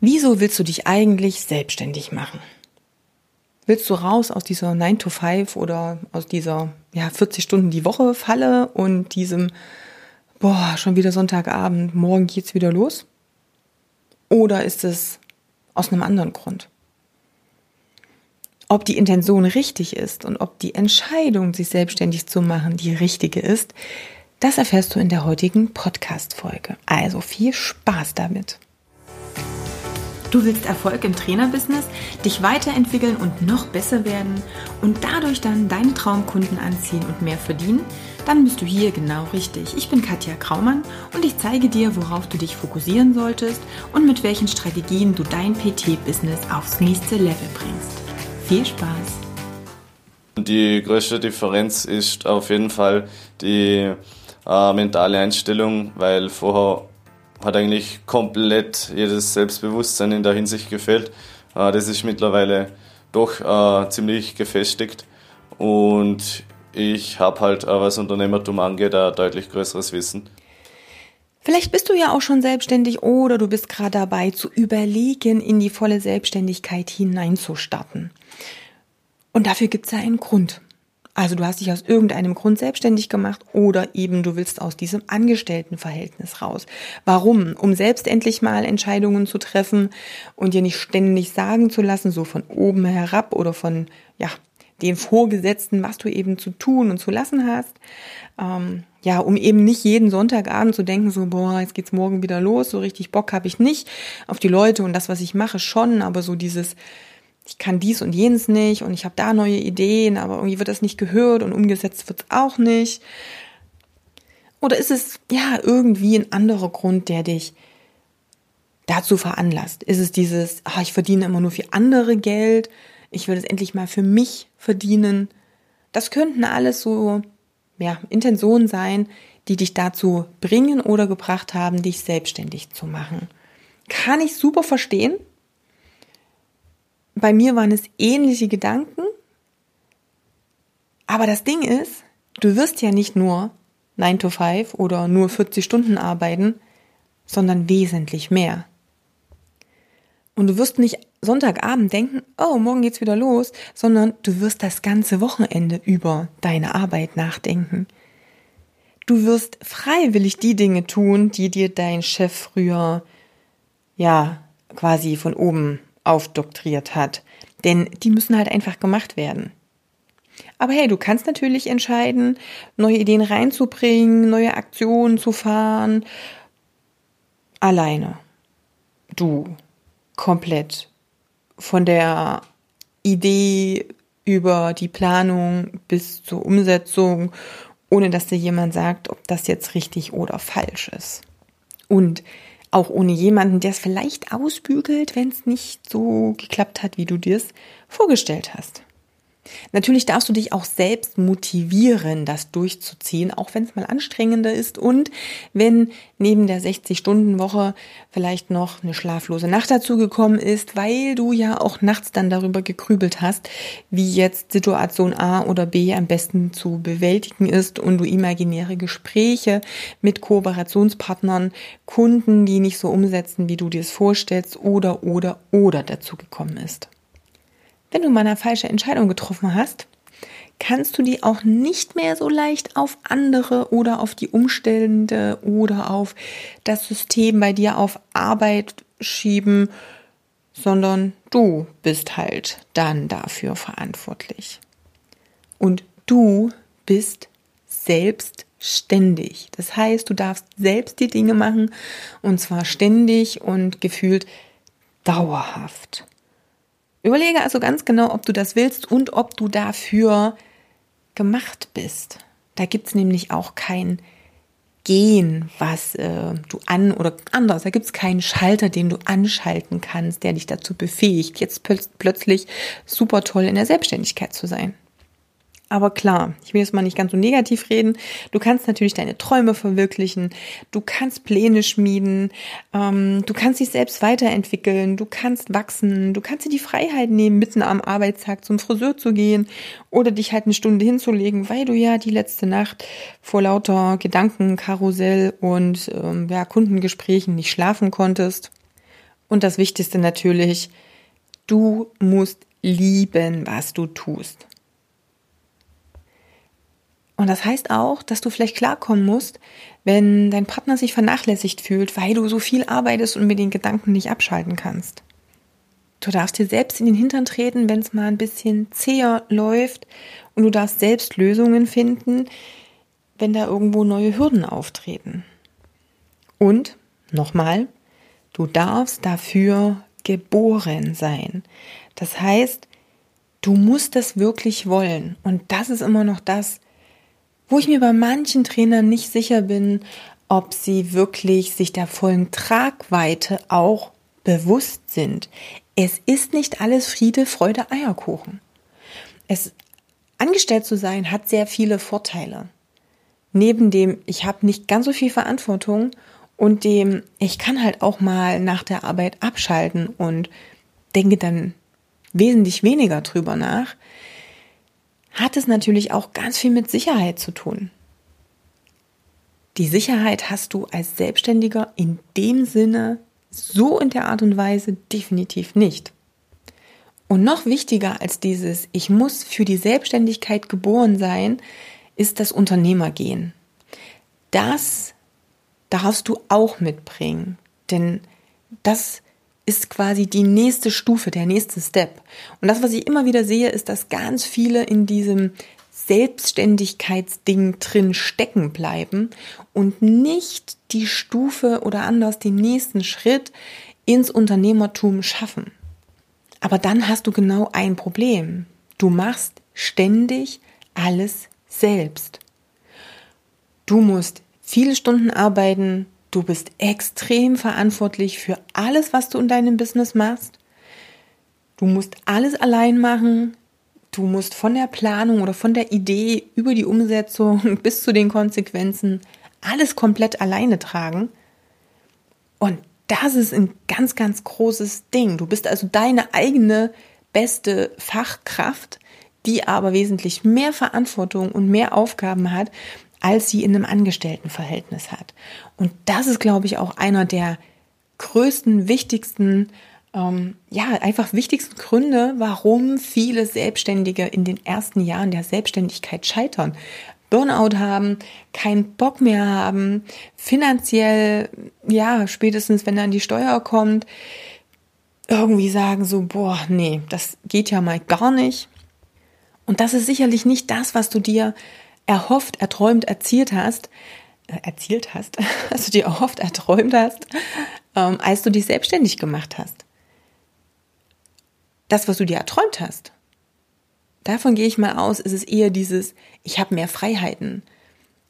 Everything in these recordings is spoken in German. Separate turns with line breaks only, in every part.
Wieso willst du dich eigentlich selbstständig machen? Willst du raus aus dieser 9 to 5 oder aus dieser ja, 40 Stunden die Woche Falle und diesem boah, schon wieder Sonntagabend, morgen geht's wieder los? Oder ist es aus einem anderen Grund? Ob die Intention richtig ist und ob die Entscheidung, sich selbstständig zu machen, die richtige ist, das erfährst du in der heutigen Podcast-Folge. Also viel Spaß damit. Du willst Erfolg im Trainerbusiness, dich weiterentwickeln und noch besser werden und dadurch dann deine Traumkunden anziehen und mehr verdienen? Dann bist du hier genau richtig. Ich bin Katja Kraumann und ich zeige dir, worauf du dich fokussieren solltest und mit welchen Strategien du dein PT-Business aufs nächste Level bringst. Viel Spaß!
Die größte Differenz ist auf jeden Fall die äh, mentale Einstellung, weil vorher hat eigentlich komplett jedes Selbstbewusstsein in der Hinsicht gefehlt. Äh, das ist mittlerweile doch äh, ziemlich gefestigt und ich habe halt, was Unternehmertum angeht, ein deutlich größeres Wissen.
Vielleicht bist du ja auch schon selbstständig oder du bist gerade dabei zu überlegen, in die volle Selbstständigkeit hineinzustarten. Und dafür gibt es ja einen Grund. Also du hast dich aus irgendeinem Grund selbstständig gemacht oder eben du willst aus diesem Angestelltenverhältnis raus. Warum? Um selbst endlich mal Entscheidungen zu treffen und dir nicht ständig sagen zu lassen, so von oben herab oder von, ja, den Vorgesetzten, was du eben zu tun und zu lassen hast. Ähm, ja, um eben nicht jeden Sonntagabend zu denken, so, boah, jetzt geht's morgen wieder los, so richtig Bock habe ich nicht auf die Leute und das, was ich mache, schon, aber so dieses, ich kann dies und jenes nicht und ich habe da neue Ideen, aber irgendwie wird das nicht gehört und umgesetzt wird's auch nicht. Oder ist es ja irgendwie ein anderer Grund, der dich dazu veranlasst? Ist es dieses, ach, ich verdiene immer nur für andere Geld, ich will es endlich mal für mich verdienen? Das könnten alles so ja, Intentionen sein, die dich dazu bringen oder gebracht haben, dich selbstständig zu machen. Kann ich super verstehen, bei mir waren es ähnliche Gedanken. Aber das Ding ist, du wirst ja nicht nur 9 to 5 oder nur 40 Stunden arbeiten, sondern wesentlich mehr. Und du wirst nicht Sonntagabend denken, oh, morgen geht's wieder los, sondern du wirst das ganze Wochenende über deine Arbeit nachdenken. Du wirst freiwillig die Dinge tun, die dir dein Chef früher, ja, quasi von oben aufdoktriert hat. Denn die müssen halt einfach gemacht werden. Aber hey, du kannst natürlich entscheiden, neue Ideen reinzubringen, neue Aktionen zu fahren. Alleine. Du. Komplett. Von der Idee über die Planung bis zur Umsetzung, ohne dass dir jemand sagt, ob das jetzt richtig oder falsch ist. Und auch ohne jemanden, der es vielleicht ausbügelt, wenn es nicht so geklappt hat, wie du dir es vorgestellt hast. Natürlich darfst du dich auch selbst motivieren, das durchzuziehen, auch wenn es mal anstrengender ist und wenn neben der 60-Stunden-Woche vielleicht noch eine schlaflose Nacht dazugekommen ist, weil du ja auch nachts dann darüber gegrübelt hast, wie jetzt Situation A oder B am besten zu bewältigen ist und du imaginäre Gespräche mit Kooperationspartnern, Kunden, die nicht so umsetzen, wie du dir es vorstellst oder oder oder dazugekommen ist. Wenn du mal eine falsche Entscheidung getroffen hast, kannst du die auch nicht mehr so leicht auf andere oder auf die Umstände oder auf das System bei dir auf Arbeit schieben, sondern du bist halt dann dafür verantwortlich. Und du bist selbstständig. Das heißt, du darfst selbst die Dinge machen und zwar ständig und gefühlt dauerhaft. Überlege also ganz genau, ob du das willst und ob du dafür gemacht bist. Da gibt's nämlich auch kein Gehen, was äh, du an oder anders. Da gibt's keinen Schalter, den du anschalten kannst, der dich dazu befähigt, jetzt plötzlich super toll in der Selbstständigkeit zu sein. Aber klar, ich will jetzt mal nicht ganz so negativ reden. Du kannst natürlich deine Träume verwirklichen, du kannst Pläne schmieden, ähm, du kannst dich selbst weiterentwickeln, du kannst wachsen, du kannst dir die Freiheit nehmen, mitten am Arbeitstag zum Friseur zu gehen oder dich halt eine Stunde hinzulegen, weil du ja die letzte Nacht vor lauter Gedankenkarussell und ähm, ja, Kundengesprächen nicht schlafen konntest. Und das Wichtigste natürlich, du musst lieben, was du tust. Und das heißt auch, dass du vielleicht klarkommen musst, wenn dein Partner sich vernachlässigt fühlt, weil du so viel arbeitest und mit den Gedanken nicht abschalten kannst. Du darfst dir selbst in den Hintern treten, wenn es mal ein bisschen zäher läuft und du darfst selbst Lösungen finden, wenn da irgendwo neue Hürden auftreten. Und nochmal, du darfst dafür geboren sein. Das heißt, du musst es wirklich wollen. Und das ist immer noch das, wo ich mir bei manchen Trainern nicht sicher bin, ob sie wirklich sich der vollen Tragweite auch bewusst sind. Es ist nicht alles Friede, Freude, Eierkuchen. Es angestellt zu sein hat sehr viele Vorteile. Neben dem, ich habe nicht ganz so viel Verantwortung und dem, ich kann halt auch mal nach der Arbeit abschalten und denke dann wesentlich weniger drüber nach, hat es natürlich auch ganz viel mit Sicherheit zu tun. Die Sicherheit hast du als Selbstständiger in dem Sinne so in der Art und Weise definitiv nicht. Und noch wichtiger als dieses, ich muss für die Selbstständigkeit geboren sein, ist das Unternehmergehen. Das darfst du auch mitbringen, denn das ist quasi die nächste Stufe, der nächste Step. Und das, was ich immer wieder sehe, ist, dass ganz viele in diesem Selbstständigkeitsding drin stecken bleiben und nicht die Stufe oder anders den nächsten Schritt ins Unternehmertum schaffen. Aber dann hast du genau ein Problem. Du machst ständig alles selbst. Du musst viele Stunden arbeiten, du bist extrem verantwortlich für alles, was du in deinem Business machst. Du musst alles allein machen, Du musst von der Planung oder von der Idee über die Umsetzung bis zu den Konsequenzen alles komplett alleine tragen. Und das ist ein ganz, ganz großes Ding. Du bist also deine eigene beste Fachkraft, die aber wesentlich mehr Verantwortung und mehr Aufgaben hat, als sie in einem Angestelltenverhältnis hat. Und das ist, glaube ich, auch einer der größten, wichtigsten ähm, ja, einfach wichtigsten Gründe, warum viele Selbstständige in den ersten Jahren der Selbstständigkeit scheitern. Burnout haben, keinen Bock mehr haben, finanziell, ja, spätestens wenn dann die Steuer kommt, irgendwie sagen so, boah, nee, das geht ja mal gar nicht. Und das ist sicherlich nicht das, was du dir erhofft, erträumt, erzielt hast, äh, erzielt hast, was du dir erhofft, erträumt hast, ähm, als du dich selbstständig gemacht hast das, was du dir erträumt hast. Davon gehe ich mal aus, ist es eher dieses, ich habe mehr Freiheiten.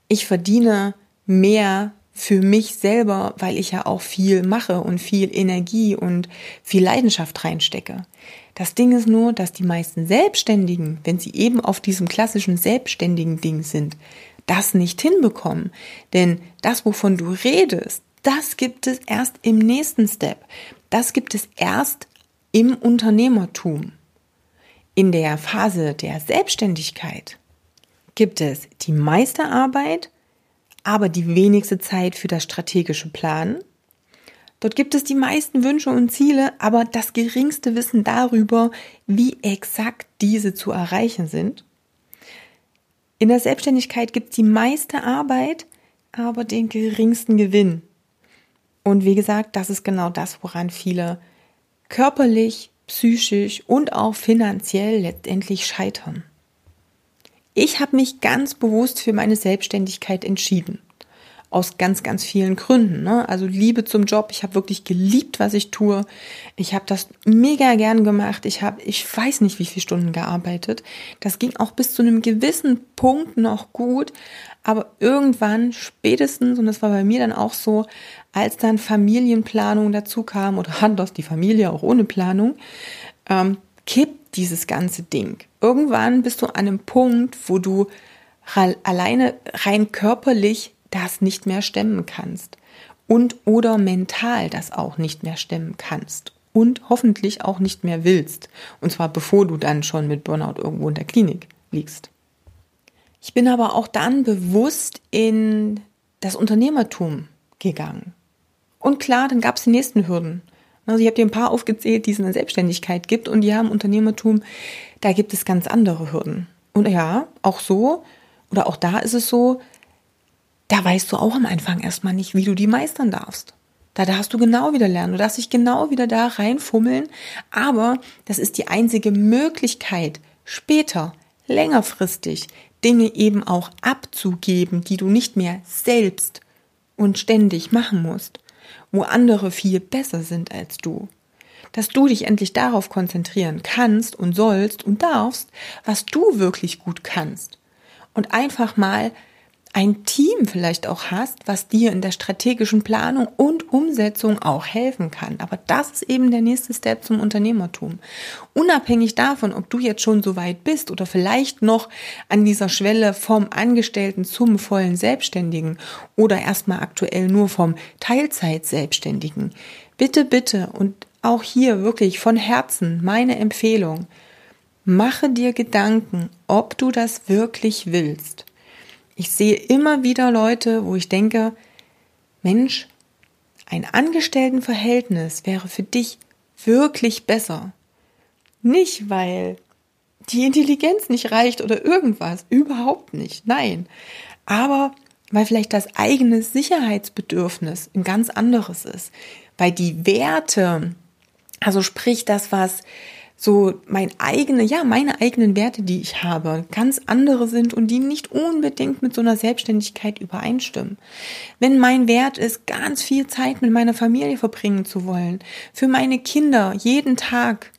Ich verdiene mehr für mich selber, weil ich ja auch viel mache und viel Energie und viel Leidenschaft reinstecke. Das Ding ist nur, dass die meisten Selbstständigen, wenn sie eben auf diesem klassischen selbstständigen Ding sind, das nicht hinbekommen. Denn das, wovon du redest, das gibt es erst im nächsten Step. Das gibt es erst, im Unternehmertum, in der Phase der Selbstständigkeit, gibt es die meiste Arbeit, aber die wenigste Zeit für das strategische Planen. Dort gibt es die meisten Wünsche und Ziele, aber das geringste Wissen darüber, wie exakt diese zu erreichen sind. In der Selbstständigkeit gibt es die meiste Arbeit, aber den geringsten Gewinn. Und wie gesagt, das ist genau das, woran viele körperlich, psychisch und auch finanziell letztendlich scheitern. Ich habe mich ganz bewusst für meine Selbstständigkeit entschieden. Aus ganz, ganz vielen Gründen. Ne? Also Liebe zum Job. Ich habe wirklich geliebt, was ich tue. Ich habe das mega gern gemacht. Ich habe, ich weiß nicht, wie viele Stunden gearbeitet. Das ging auch bis zu einem gewissen Punkt noch gut. Aber irgendwann, spätestens, und das war bei mir dann auch so, als dann Familienplanung dazu kam oder anders die Familie auch ohne Planung, ähm, kippt dieses ganze Ding. Irgendwann bist du an einem Punkt, wo du alleine rein körperlich das nicht mehr stemmen kannst und oder mental das auch nicht mehr stemmen kannst und hoffentlich auch nicht mehr willst. Und zwar bevor du dann schon mit Burnout irgendwo in der Klinik liegst. Ich bin aber auch dann bewusst in das Unternehmertum gegangen. Und klar, dann gab es die nächsten Hürden. Also ich habe dir ein paar aufgezählt, die es in der Selbstständigkeit gibt und ja, im Unternehmertum, da gibt es ganz andere Hürden. Und ja, auch so, oder auch da ist es so, da weißt du auch am Anfang erstmal nicht, wie du die meistern darfst. Da darfst du genau wieder lernen. Du darfst dich genau wieder da reinfummeln. Aber das ist die einzige Möglichkeit, später, längerfristig, Dinge eben auch abzugeben, die du nicht mehr selbst und ständig machen musst, wo andere viel besser sind als du. Dass du dich endlich darauf konzentrieren kannst und sollst und darfst, was du wirklich gut kannst. Und einfach mal ein Team vielleicht auch hast, was dir in der strategischen Planung und Umsetzung auch helfen kann. Aber das ist eben der nächste Step zum Unternehmertum. Unabhängig davon, ob du jetzt schon so weit bist oder vielleicht noch an dieser Schwelle vom Angestellten zum vollen Selbstständigen oder erstmal aktuell nur vom Teilzeit-Selbstständigen. Bitte, bitte und auch hier wirklich von Herzen meine Empfehlung. Mache dir Gedanken, ob du das wirklich willst. Ich sehe immer wieder Leute, wo ich denke, Mensch, ein Angestelltenverhältnis wäre für dich wirklich besser. Nicht, weil die Intelligenz nicht reicht oder irgendwas, überhaupt nicht, nein. Aber weil vielleicht das eigene Sicherheitsbedürfnis ein ganz anderes ist, weil die Werte, also sprich das, was so mein eigene, ja, meine eigenen Werte, die ich habe, ganz andere sind und die nicht unbedingt mit so einer Selbstständigkeit übereinstimmen. Wenn mein Wert ist, ganz viel Zeit mit meiner Familie verbringen zu wollen, für meine Kinder jeden Tag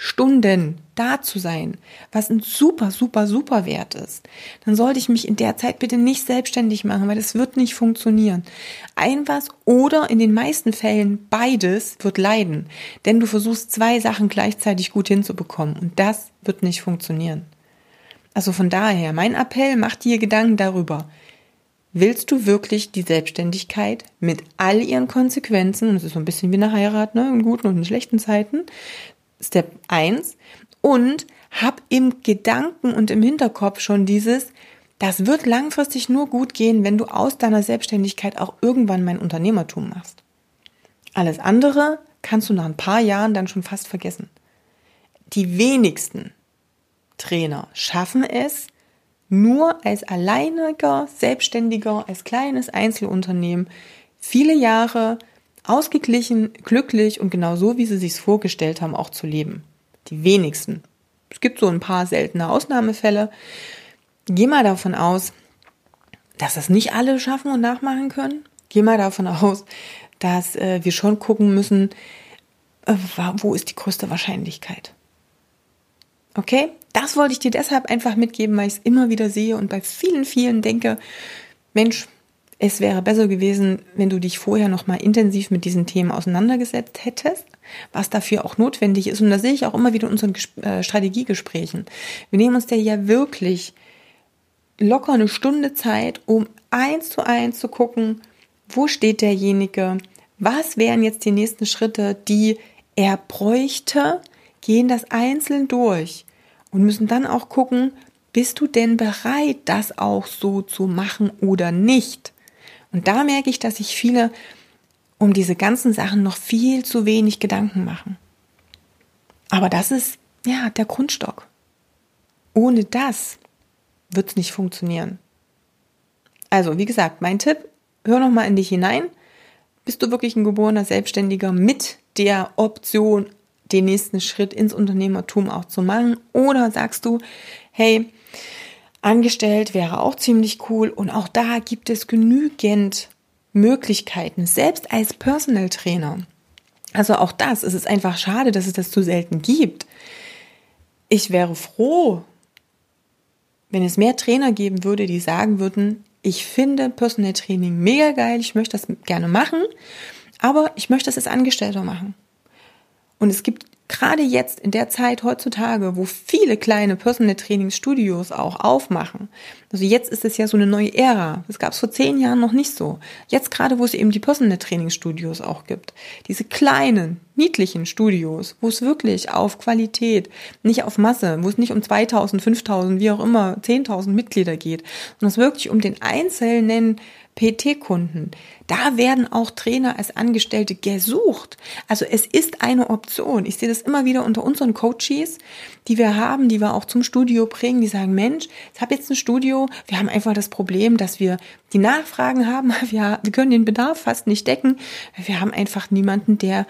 Stunden da zu sein, was ein super, super, super Wert ist, dann sollte ich mich in der Zeit bitte nicht selbstständig machen, weil das wird nicht funktionieren. Ein was oder in den meisten Fällen beides wird leiden, denn du versuchst zwei Sachen gleichzeitig gut hinzubekommen und das wird nicht funktionieren. Also von daher, mein Appell, mach dir Gedanken darüber. Willst du wirklich die Selbstständigkeit mit all ihren Konsequenzen, und es ist so ein bisschen wie eine Heirat, ne, in guten und in schlechten Zeiten, Step 1 und hab im Gedanken und im Hinterkopf schon dieses, das wird langfristig nur gut gehen, wenn du aus deiner Selbstständigkeit auch irgendwann mein Unternehmertum machst. Alles andere kannst du nach ein paar Jahren dann schon fast vergessen. Die wenigsten Trainer schaffen es, nur als alleiniger Selbstständiger, als kleines Einzelunternehmen viele Jahre ausgeglichen, glücklich und genau so, wie sie sich vorgestellt haben, auch zu leben. Die wenigsten. Es gibt so ein paar seltene Ausnahmefälle. Geh mal davon aus, dass das nicht alle schaffen und nachmachen können. Geh mal davon aus, dass äh, wir schon gucken müssen, äh, wo ist die größte Wahrscheinlichkeit. Okay? Das wollte ich dir deshalb einfach mitgeben, weil ich es immer wieder sehe und bei vielen, vielen denke, Mensch, es wäre besser gewesen, wenn du dich vorher noch mal intensiv mit diesen Themen auseinandergesetzt hättest, was dafür auch notwendig ist. Und das sehe ich auch immer wieder in unseren äh, Strategiegesprächen. Wir nehmen uns da ja wirklich locker eine Stunde Zeit, um eins zu eins zu gucken, wo steht derjenige, was wären jetzt die nächsten Schritte, die er bräuchte, gehen das einzeln durch und müssen dann auch gucken, bist du denn bereit, das auch so zu machen oder nicht? Und da merke ich, dass sich viele um diese ganzen Sachen noch viel zu wenig Gedanken machen. Aber das ist, ja, der Grundstock. Ohne das wird es nicht funktionieren. Also, wie gesagt, mein Tipp, hör noch mal in dich hinein. Bist du wirklich ein geborener Selbstständiger mit der Option, den nächsten Schritt ins Unternehmertum auch zu machen? Oder sagst du, hey, Angestellt wäre auch ziemlich cool und auch da gibt es genügend Möglichkeiten, selbst als Personal Trainer. Also auch das, es ist einfach schade, dass es das zu selten gibt. Ich wäre froh, wenn es mehr Trainer geben würde, die sagen würden, ich finde Personal Training mega geil, ich möchte das gerne machen, aber ich möchte das als Angestellter machen. Und es gibt gerade jetzt in der Zeit heutzutage, wo viele kleine Personal Training Studios auch aufmachen. Also jetzt ist es ja so eine neue Ära. Das gab es vor zehn Jahren noch nicht so. Jetzt gerade, wo es eben die Personal Training Studios auch gibt. Diese kleinen, niedlichen Studios, wo es wirklich auf Qualität, nicht auf Masse, wo es nicht um 2000, 5000, wie auch immer, 10.000 Mitglieder geht, sondern es wirklich um den einzelnen PT-Kunden, da werden auch Trainer als Angestellte gesucht. Also es ist eine Option. Ich sehe das immer wieder unter unseren Coaches, die wir haben, die wir auch zum Studio bringen, die sagen, Mensch, ich habe jetzt ein Studio, wir haben einfach das Problem, dass wir die Nachfragen haben, wir, wir können den Bedarf fast nicht decken, wir haben einfach niemanden, der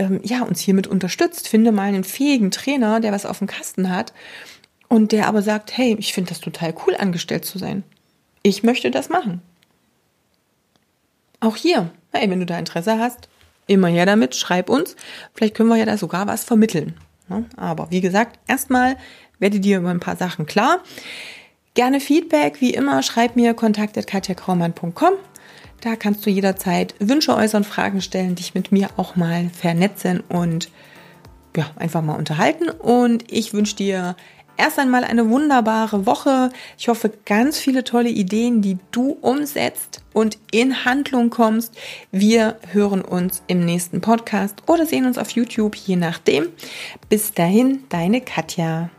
ähm, ja, uns hiermit unterstützt. Finde mal einen fähigen Trainer, der was auf dem Kasten hat und der aber sagt, hey, ich finde das total cool, angestellt zu sein. Ich möchte das machen. Auch hier, hey, wenn du da Interesse hast, immer her damit, schreib uns. Vielleicht können wir ja da sogar was vermitteln. Ne? Aber wie gesagt, erstmal werde dir über ein paar Sachen klar. Gerne Feedback, wie immer, schreib mir kontakt.katjakraumann.com. Da kannst du jederzeit Wünsche äußern, Fragen stellen, dich mit mir auch mal vernetzen und ja, einfach mal unterhalten. Und ich wünsche dir erst einmal eine wunderbare Woche. Ich hoffe, ganz viele tolle Ideen, die du umsetzt und in Handlung kommst. Wir hören uns im nächsten Podcast oder sehen uns auf YouTube, je nachdem. Bis dahin, deine Katja.